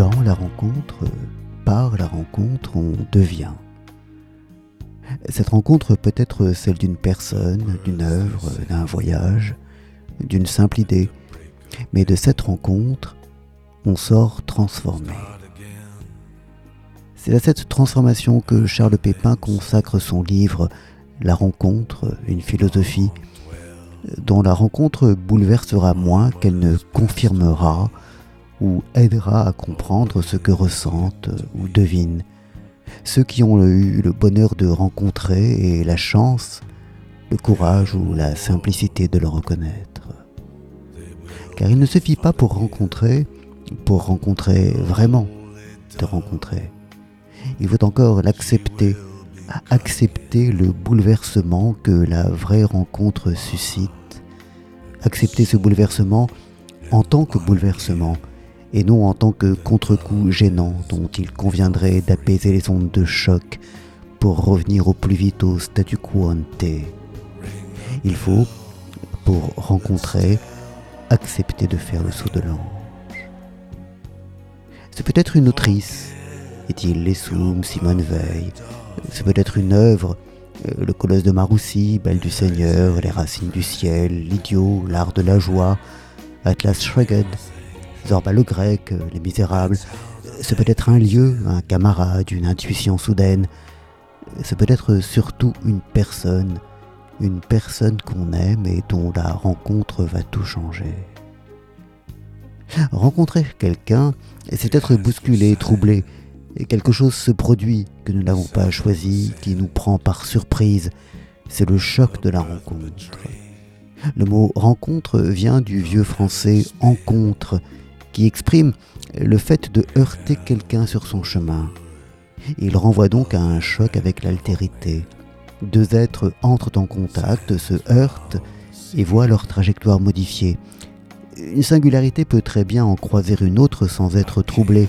dans la rencontre, par la rencontre, on devient. Cette rencontre peut être celle d'une personne, d'une œuvre, d'un voyage, d'une simple idée. Mais de cette rencontre, on sort transformé. C'est à cette transformation que Charles Pépin consacre son livre La rencontre, une philosophie, dont la rencontre bouleversera moins qu'elle ne confirmera ou aidera à comprendre ce que ressentent ou devinent ceux qui ont eu le bonheur de rencontrer et la chance, le courage ou la simplicité de le reconnaître. Car il ne suffit pas pour rencontrer, pour rencontrer vraiment, de rencontrer. Il faut encore l'accepter, accepter le bouleversement que la vraie rencontre suscite, accepter ce bouleversement en tant que bouleversement, et non en tant que contre-coup gênant dont il conviendrait d'apaiser les ondes de choc pour revenir au plus vite au statu quo ante. Il faut, pour rencontrer, accepter de faire le saut de l'ange. C'est peut-être une autrice, est-il Lessoum, Simone Veil, c'est peut-être une œuvre, euh, le colosse de Maroussi, Belle du Seigneur, Les racines du ciel, L'idiot, L'art de la joie, Atlas Shrugged, Zorba le grec, Les Misérables. C'est peut-être un lieu, un camarade, une intuition soudaine. C'est peut-être surtout une personne, une personne qu'on aime et dont la rencontre va tout changer. Rencontrer quelqu'un, c'est être bousculé, troublé, et quelque chose se produit que nous n'avons pas choisi, qui nous prend par surprise. C'est le choc de la rencontre. Le mot rencontre vient du vieux français encontre, qui exprime le fait de heurter quelqu'un sur son chemin. Il renvoie donc à un choc avec l'altérité. Deux êtres entrent en contact, se heurtent et voient leur trajectoire modifiée. Une singularité peut très bien en croiser une autre sans être troublée.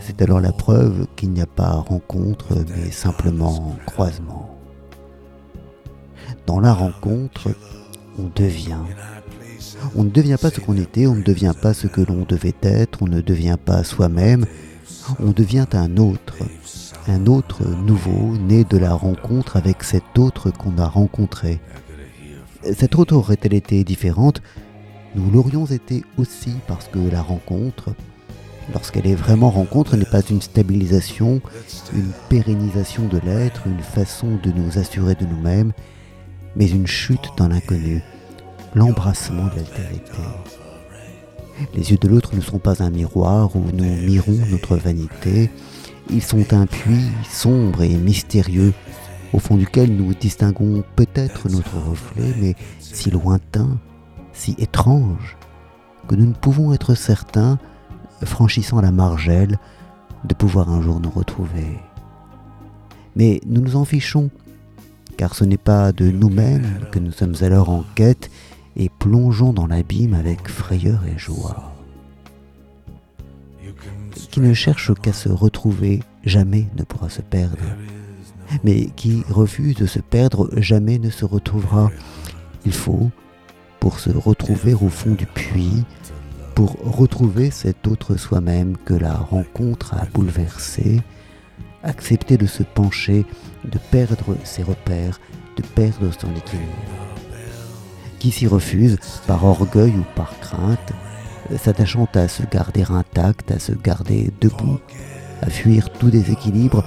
C'est alors la preuve qu'il n'y a pas rencontre, mais simplement croisement. Dans la rencontre, on devient. On ne devient pas ce qu'on était, on ne devient pas ce que l'on devait être, on ne devient pas soi-même, on devient un autre, un autre nouveau, né de la rencontre avec cet autre qu'on a rencontré. Cette autre aurait-elle été différente? Nous l'aurions été aussi parce que la rencontre, lorsqu'elle est vraiment rencontre, n'est pas une stabilisation, une pérennisation de l'être, une façon de nous assurer de nous-mêmes, mais une chute dans l'inconnu, l'embrassement de l'altérité. Les yeux de l'autre ne sont pas un miroir où nous mirons notre vanité, ils sont un puits sombre et mystérieux au fond duquel nous distinguons peut-être notre reflet, mais si lointain, si étrange, que nous ne pouvons être certains, franchissant la margelle, de pouvoir un jour nous retrouver. Mais nous nous en fichons, car ce n'est pas de nous-mêmes que nous sommes alors en quête et plongeons dans l'abîme avec frayeur et joie. Qui ne cherche qu'à se retrouver jamais ne pourra se perdre, mais qui refuse de se perdre jamais ne se retrouvera. Il faut, pour se retrouver au fond du puits, pour retrouver cet autre soi-même que la rencontre a bouleversé, accepter de se pencher, de perdre ses repères, de perdre son équilibre qui s'y refuse, par orgueil ou par crainte, s'attachant à se garder intact, à se garder debout, à fuir tout déséquilibre,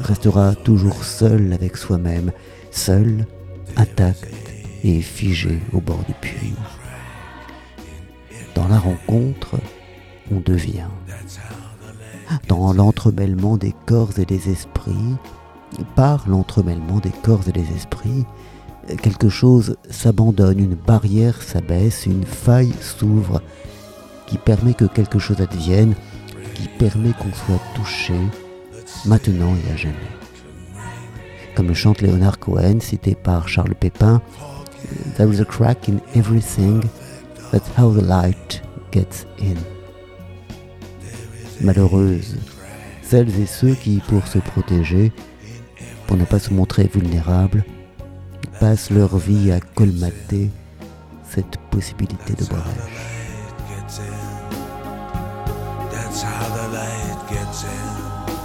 restera toujours seul avec soi-même, seul, intact et figé au bord du puits. Dans la rencontre, on devient. Dans l'entremêlement des corps et des esprits, par l'entremêlement des corps et des esprits, quelque chose s'abandonne, une barrière s'abaisse, une faille s'ouvre, qui permet que quelque chose advienne, qui permet qu'on soit touché maintenant et à jamais. Comme le chante Léonard Cohen, cité par Charles Pépin, There is a crack in everything, that's how the light gets in. Malheureuses, celles et ceux qui, pour se protéger, pour ne pas se montrer vulnérables, passent leur vie à colmater cette possibilité de barrage. That's how the light gets in.